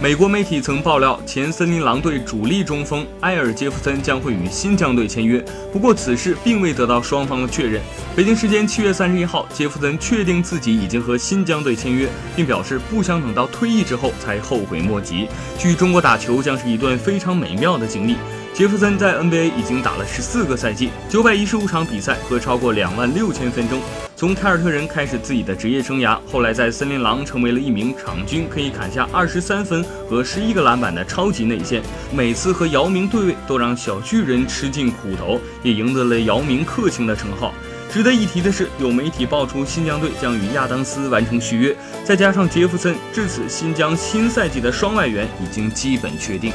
美国媒体曾爆料，前森林狼队主力中锋埃尔·杰弗森将会与新疆队签约，不过此事并未得到双方的确认。北京时间七月三十一号，杰弗森确定自己已经和新疆队签约，并表示不想等到退役之后才后悔莫及。去中国打球将是一段非常美妙的经历。杰弗森在 NBA 已经打了十四个赛季，九百一十五场比赛和超过两万六千分钟。从凯尔特人开始自己的职业生涯，后来在森林狼成为了一名场均可以砍下二十三分和十一个篮板的超级内线。每次和姚明对位，都让小巨人吃尽苦头，也赢得了姚明克星的称号。值得一提的是，有媒体爆出新疆队将与亚当斯完成续约，再加上杰弗森，至此新疆新赛季的双外援已经基本确定。